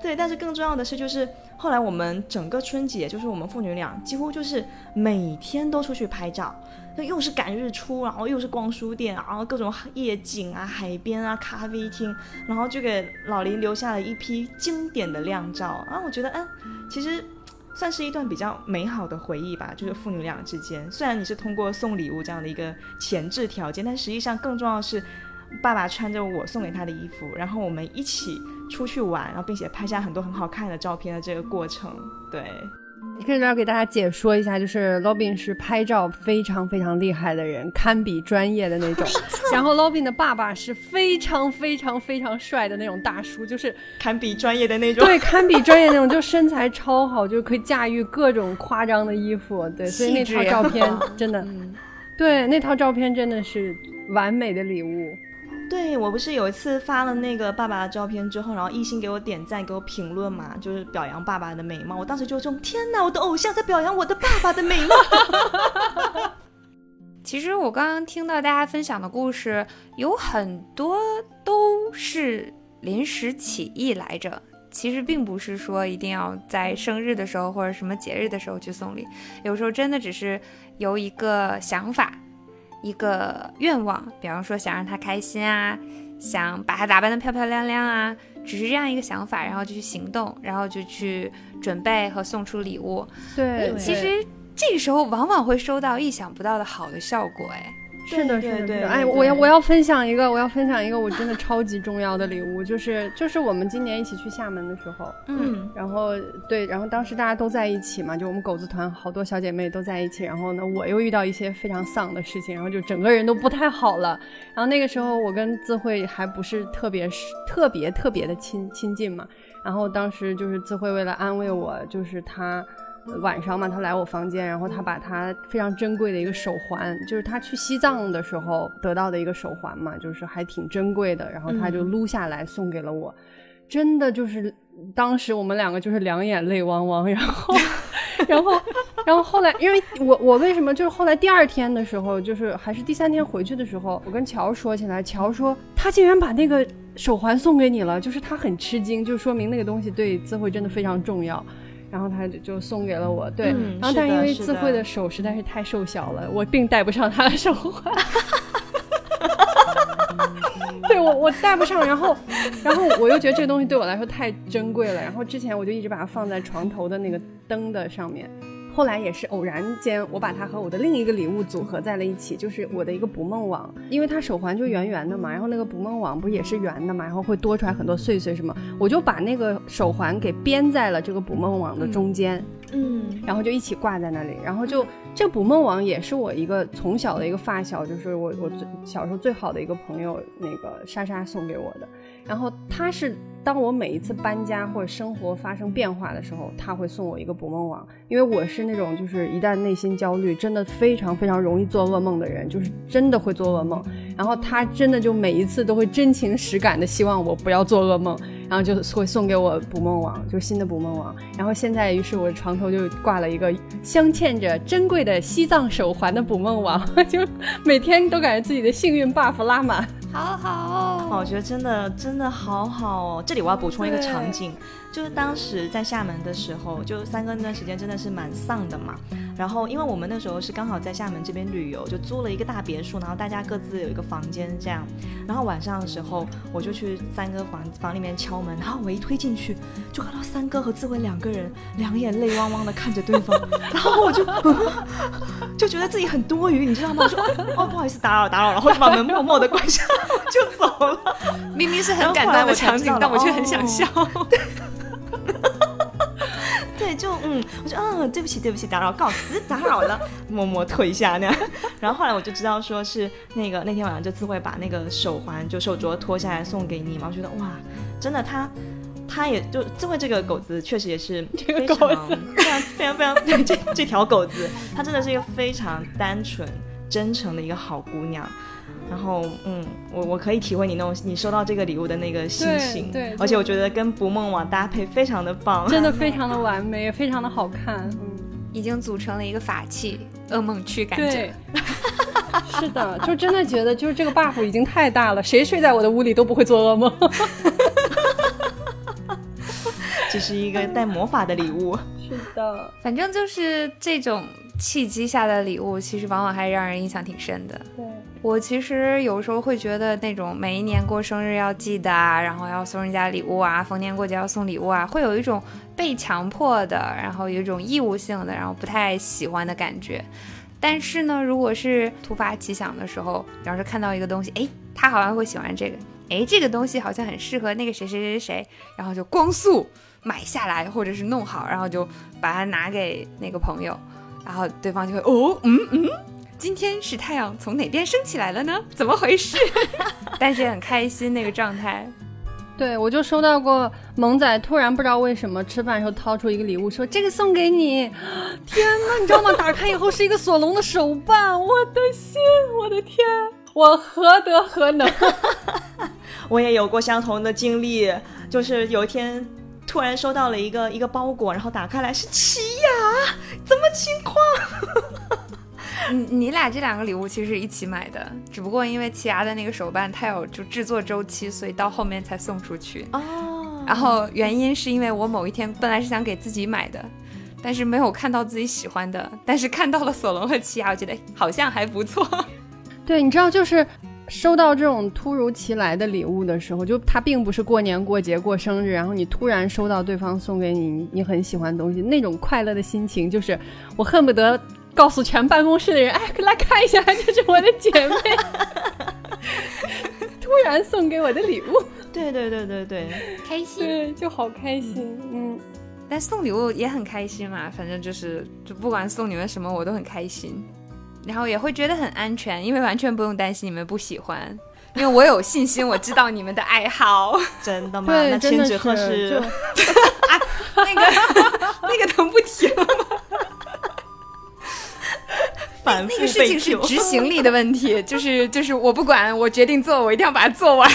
对，但是更重要的是，就是后来我们整个春节，就是我们父女俩几乎就是每天都出去拍照。那又是赶日出，然后又是逛书店，然后各种夜景啊、海边啊、咖啡厅，然后就给老林留下了一批经典的靓照啊！我觉得，嗯，其实算是一段比较美好的回忆吧，就是父女俩之间。虽然你是通过送礼物这样的一个前置条件，但实际上更重要的是，爸爸穿着我送给他的衣服，然后我们一起出去玩，然后并且拍下很多很好看的照片的这个过程。对。
这里要给大家解说一下，就是 Robin 是拍照非常非常厉害的人，堪比专业的那种。然后 Robin 的爸爸是非常非常非常帅的那种大叔，就是
堪比专业的那种。
对，堪比专业那种，就身材超好，就可以驾驭各种夸张的衣服。对，所以那套照片真的，对，那套照片真的是完美的礼物。
对我不是有一次发了那个爸爸的照片之后，然后一心给我点赞，给我评论嘛，就是表扬爸爸的美貌。我当时就这种天哪，我的偶像在表扬我的爸爸的美貌。
其实我刚刚听到大家分享的故事，有很多都是临时起意来着。其实并不是说一定要在生日的时候或者什么节日的时候去送礼，有时候真的只是由一个想法。一个愿望，比方说想让他开心啊，想把他打扮得漂漂亮亮啊，只是这样一个想法，然后就去行动，然后就去准备和送出礼物。
对，
其实这个时候往往会收到意想不到的好的效果，哎。
是的，是的，对。哎，我要我要分享一个，我要分享一个我真的超级重要的礼物，就是就是我们今年一起去厦门的时候，嗯，然后对，然后当时大家都在一起嘛，就我们狗子团好多小姐妹都在一起，然后呢，我又遇到一些非常丧的事情，然后就整个人都不太好了，然后那个时候我跟智慧还不是特别特别特别的亲亲近嘛，然后当时就是智慧为了安慰我，就是他。晚上嘛，他来我房间，然后他把他非常珍贵的一个手环，就是他去西藏的时候得到的一个手环嘛，就是还挺珍贵的，然后他就撸下来送给了我，真的就是当时我们两个就是两眼泪汪汪，然后，然后，然后后来，因为我我为什么就是后来第二天的时候，就是还是第三天回去的时候，我跟乔说起来，乔说他竟然把那个手环送给你了，就是他很吃惊，就说明那个东西对智慧真的非常重要。然后他就就送给了我，对，然后但因为智慧的手实在是太瘦小了，我并戴不上他的手环，对我我戴不上，然后然后我又觉得这个东西对我来说太珍贵了，然后之前我就一直把它放在床头的那个灯的上面。后来也是偶然间，我把它和我的另一个礼物组合在了一起，就是我的一个捕梦网，因为它手环就圆圆的嘛，然后那个捕梦网不也是圆的嘛，然后会多出来很多碎碎什么，我就把那个手环给编在了这个捕梦网的中间，嗯，然后就一起挂在那里，然后就这个捕梦网也是我一个从小的一个发小，就是我我最小时候最好的一个朋友那个莎莎送给我的，然后他是。当我每一次搬家或者生活发生变化的时候，他会送我一个捕梦网，因为我是那种就是一旦内心焦虑，真的非常非常容易做噩梦的人，就是真的会做噩梦。然后他真的就每一次都会真情实感的希望我不要做噩梦，然后就会送给我捕梦网，就是新的捕梦网。然后现在于是我床头就挂了一个镶嵌着珍贵的西藏手环的捕梦网，就每天都感觉自己的幸运 buff 拉满。
好好哦，
我觉得真的真的好好哦。这里我要补充一个场景，就是当时在厦门的时候，就三哥那段时间真的是蛮丧的嘛。然后因为我们那时候是刚好在厦门这边旅游，就租了一个大别墅，然后大家各自有一个房间这样。然后晚上的时候，我就去三哥房房里面敲门，然后我一推进去，就看到三哥和志伟两个人两眼泪汪汪的看着对方，然后我就 就觉得自己很多余，你知道吗？我说哦不好意思打扰打扰，然后就把门默默的关上就走了。
明明是很感动的场景，但我却很想笑。
对，就嗯，我说嗯，对不起，对不起，打扰，告辞，打扰了，默默退下那样。然后后来我就知道，说是那个那天晚上就自会把那个手环就手镯脱下来送给你嘛。我觉得哇，真的，他他也就自慧这个狗子确实也是非常非常非常非常这这条狗子，它真的是一个非常单纯真诚的一个好姑娘。然后，嗯，我我可以体会你那种你收到这个礼物的那个心情，
对，
而且我觉得跟捕梦网搭配非常的棒，
真的非常的完美，也非常的好看，嗯，
已经组成了一个法器，噩梦区感觉，
是的，就真的觉得就是这个 buff 已经太大了，谁睡在我的屋里都不会做噩梦，
这是一个带魔法的礼物，
是的，
反正就是这种。契机下的礼物，其实往往还让人印象挺深的。
对，
我其实有时候会觉得那种每一年过生日要记得啊，然后要送人家礼物啊，逢年过节要送礼物啊，会有一种被强迫的，然后有一种义务性的，然后不太喜欢的感觉。但是呢，如果是突发奇想的时候，比方说看到一个东西，哎，他好像会喜欢这个，哎，这个东西好像很适合那个谁谁谁谁，然后就光速买下来，或者是弄好，然后就把它拿给那个朋友，然后对方就会哦，嗯嗯，今天是太阳从哪边升起来了呢？怎么回事？但是很开心那个状态。
对，我就收到过萌仔突然不知道为什么吃饭的时候掏出一个礼物，说这个送给你。天哪，你知道吗？打开以后是一个索隆的手办，我的心，我的天，我何德何能？
我也有过相同的经历，就是有一天突然收到了一个一个包裹，然后打开来是奇亚，怎么情况？
你 你俩这两个礼物其实是一起买的，只不过因为奇亚的那个手办它有就制作周期，所以到后面才送出去。
哦，
然后原因是因为我某一天本来是想给自己买的，但是没有看到自己喜欢的，但是看到了索隆和奇亚，我觉得好像还不错。
对，你知道就是收到这种突如其来的礼物的时候，就它并不是过年过节过生日，然后你突然收到对方送给你你很喜欢的东西，那种快乐的心情，就是我恨不得。告诉全办公室的人，哎，来看一下，这是我的姐妹，突然送给我的礼物。
对对对对对，
开心，
对，就好开心。嗯，
但送礼物也很开心嘛，反正就是，就不管送你们什么，我都很开心，然后也会觉得很安全，因为完全不用担心你们不喜欢，因为我有信心，我知道你们的爱好。
真的吗？那千纸鹤是，
啊，那个那个能不提了吗？那个事情是执行力的问题，就是就是我不管，我决定做，我一定要把它做完，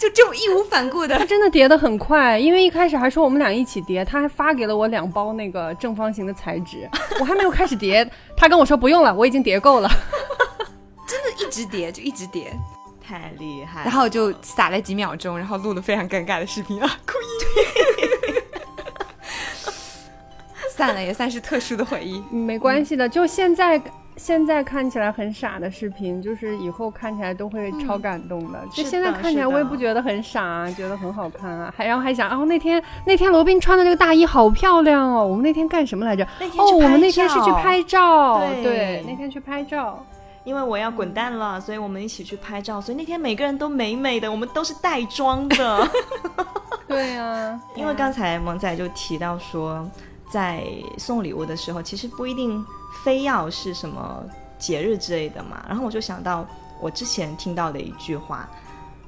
就这种义无反顾的。
他真的叠的很快，因为一开始还说我们俩一起叠，他还发给了我两包那个正方形的彩纸，我还没有开始叠，他跟我说不用了，我已经叠够了，
真的一直叠就一直叠，
太厉害。
然后就撒了几秒钟，然后录了非常尴尬的视频啊，哭一。散了也算是特殊的回忆，
没关系的。就现在，现在看起来很傻的视频，就是以后看起来都会超感动的。就现在看起来，我也不觉得很傻，觉得很好看啊。还然后还想，哦，那天那天罗宾穿的那个大衣好漂亮哦。我们那天干什么来着？哦，我们那天是去拍照。对，对那天去拍照。
因为我要滚蛋了，所以我们一起去拍照。所以那天每个人都美美的，我们都是带妆的。
对呀，
因为刚才萌仔就提到说。在送礼物的时候，其实不一定非要是什么节日之类的嘛。然后我就想到我之前听到的一句话，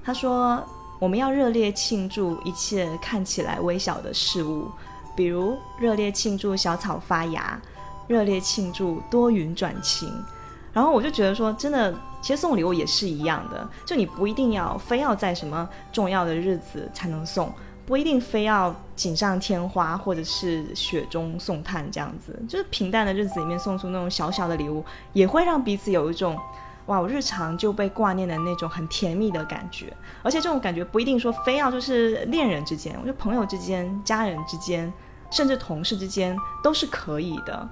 他说：“我们要热烈庆祝一切看起来微小的事物，比如热烈庆祝小草发芽，热烈庆祝多云转晴。”然后我就觉得说，真的，其实送礼物也是一样的，就你不一定要非要在什么重要的日子才能送。不一定非要锦上添花，或者是雪中送炭这样子，就是平淡的日子里面送出那种小小的礼物，也会让彼此有一种，哇，我日常就被挂念的那种很甜蜜的感觉。而且这种感觉不一定说非要就是恋人之间，我觉得朋友之间、家人之间，甚至同事之间都是可以的，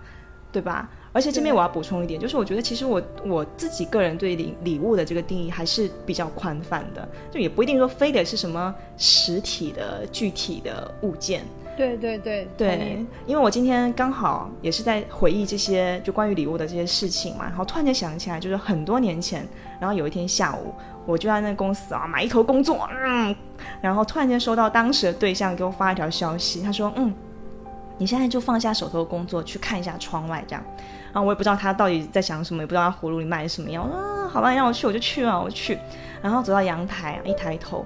对吧？而且这边我要补充一点，就是我觉得其实我我自己个人对礼礼物的这个定义还是比较宽泛的，就也不一定说非得是什么实体的具体的物件。
对对对
对，因为我今天刚好也是在回忆这些就关于礼物的这些事情嘛，然后突然间想起来，就是很多年前，然后有一天下午，我就在那公司啊埋头工作，嗯，然后突然间收到当时的对象给我发一条消息，他说，嗯，你现在就放下手头的工作，去看一下窗外，这样。然后我也不知道他到底在想什么，也不知道他葫芦里卖的什么药。啊，好吧，你让我去我就去啊，我去。然后走到阳台啊，一抬头，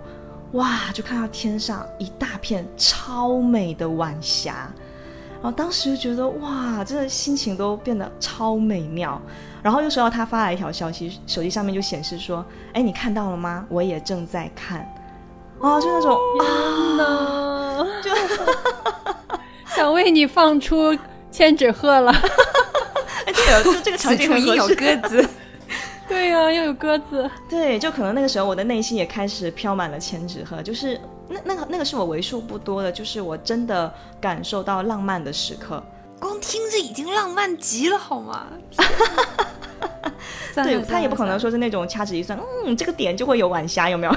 哇，就看到天上一大片超美的晚霞。然后当时就觉得哇，真的心情都变得超美妙。然后又收到他发来一条消息，手机上面就显示说：“哎，你看到了吗？我也正在看。”哦，就那种
啊，就想为你放出千纸鹤了。
哎，对，就这个场景很
有鸽子，
对呀，又有鸽子，
对，就可能那个时候我的内心也开始飘满了千纸鹤，就是那那个那个是我为数不多的，就是我真的感受到浪漫的时刻。
光听听着已经浪漫极了，好吗？
对他也不可能说是那种掐指一算，嗯，这个点就会有晚霞，有没有？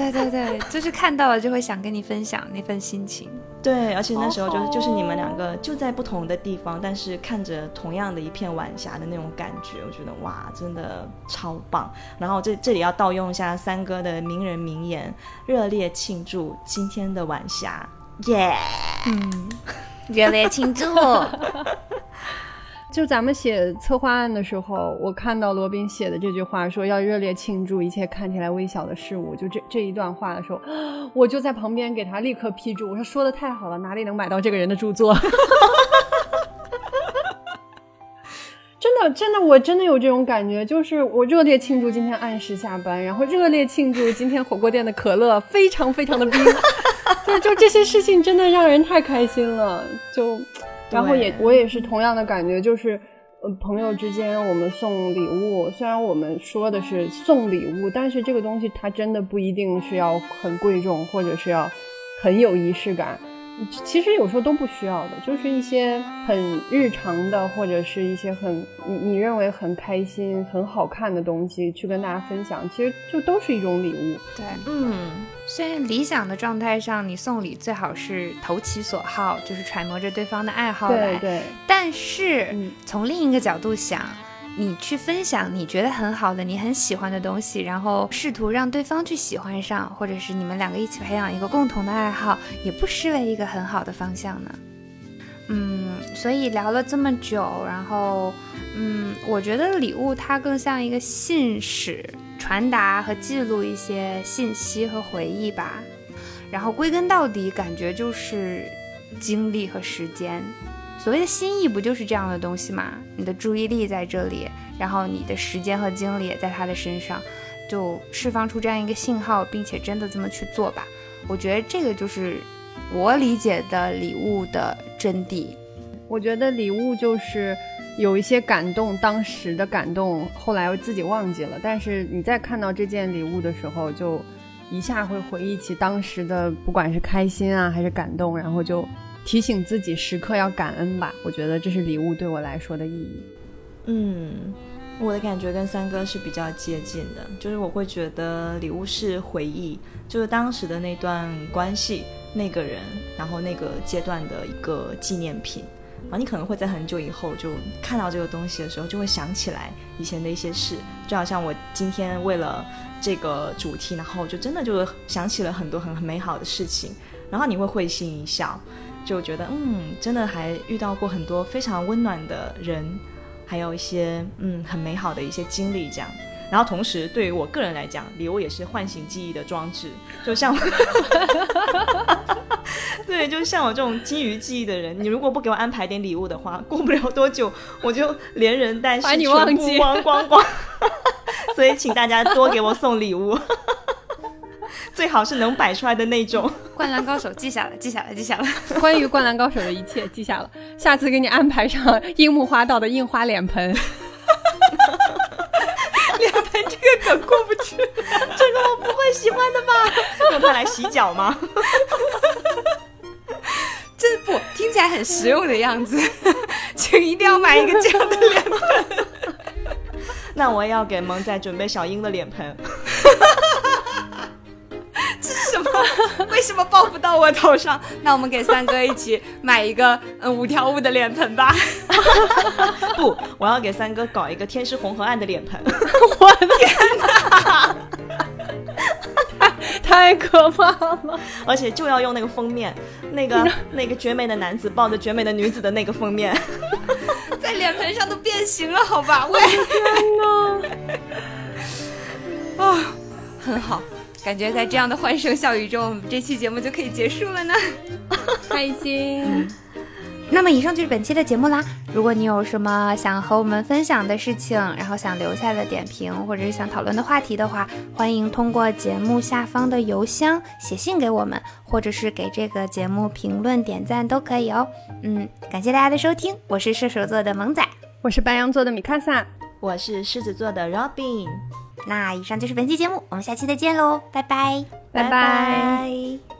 对对对，就是看到了就会想跟你分享那份心情。
对，而且那时候就是就是你们两个就在不同的地方，但是看着同样的一片晚霞的那种感觉，我觉得哇，真的超棒。然后这这里要盗用一下三哥的名人名言：热烈庆祝今天的晚霞，耶！
嗯，热烈庆祝。
就咱们写策划案的时候，我看到罗宾写的这句话，说要热烈庆祝一切看起来微小的事物。就这这一段话的时候，我就在旁边给他立刻批注，我说说的太好了，哪里能买到这个人的著作？真的真的，我真的有这种感觉，就是我热烈庆祝今天按时下班，然后热烈庆祝今天火锅店的可乐非常非常的冰，就就这些事情真的让人太开心了，就。然后也我也是同样的感觉，就是呃朋友之间我们送礼物，虽然我们说的是送礼物，但是这个东西它真的不一定是要很贵重，或者是要很有仪式感。其实有时候都不需要的，就是一些很日常的，或者是一些很你你认为很开心、很好看的东西，去跟大家分享，其实就都是一种礼物。
对，嗯，虽然理想的状态上，你送礼最好是投其所好，就是揣摩着对方的爱好来。
对对。
但是从另一个角度想。你去分享你觉得很好的、你很喜欢的东西，然后试图让对方去喜欢上，或者是你们两个一起培养一个共同的爱好，也不失为一个很好的方向呢。嗯，所以聊了这么久，然后，嗯，我觉得礼物它更像一个信使，传达和记录一些信息和回忆吧。然后归根到底，感觉就是精力和时间。所谓的心意不就是这样的东西吗？你的注意力在这里，然后你的时间和精力也在他的身上，就释放出这样一个信号，并且真的这么去做吧。我觉得这个就是我理解的礼物的真谛。
我觉得礼物就是有一些感动，当时的感动，后来自己忘记了，但是你在看到这件礼物的时候，就一下会回忆起当时的，不管是开心啊还是感动，然后就。提醒自己时刻要感恩吧，我觉得这是礼物对我来说的意义。
嗯，我的感觉跟三哥是比较接近的，就是我会觉得礼物是回忆，就是当时的那段关系、那个人，然后那个阶段的一个纪念品。然后你可能会在很久以后就看到这个东西的时候，就会想起来以前的一些事，就好像我今天为了这个主题，然后就真的就想起了很多很美好的事情，然后你会会心一笑。就觉得嗯，真的还遇到过很多非常温暖的人，还有一些嗯很美好的一些经历这样。然后同时对于我个人来讲，礼物也是唤醒记忆的装置。就像，对，就像我这种基于记忆的人，你如果不给我安排点礼物的话，过不了多久我就连人带事全部忘光光。所以请大家多给我送礼物。最好是能摆出来的那种。
灌篮高手记下了，记下了，记下了。
关于灌篮高手的一切记下了，下次给你安排上樱木花道的印花脸盆。
脸盆这个梗过不去，
这个我不会喜欢的吧？用它来洗脚吗？
这不听起来很实用的样子，请一定要买一个这样的脸盆。
那我也要给萌仔准备小樱的脸盆。
为什么报不到我头上？那我们给三哥一起买一个嗯五条悟的脸盆吧。
不，我要给三哥搞一个天师红河岸的脸盆。
我的天哪，太可怕了！
而且就要用那个封面，那个那个绝美的男子抱着绝美的女子的那个封面，
在脸盆上都变形了，好吧？
我的天
哪！啊，很好。感觉在这样的欢声笑语中，我们这期节目就可以结束了呢，
开心。
那么以上就是本期的节目啦。如果你有什么想和我们分享的事情，然后想留下的点评，或者是想讨论的话题的话，欢迎通过节目下方的邮箱写信给我们，或者是给这个节目评论点赞都可以哦。嗯，感谢大家的收听，我是射手座的萌仔，
我是白羊座的米卡萨，
我是狮子座的 Robin。
那以上就是本期节目，我们下期再见喽，拜拜，
拜拜。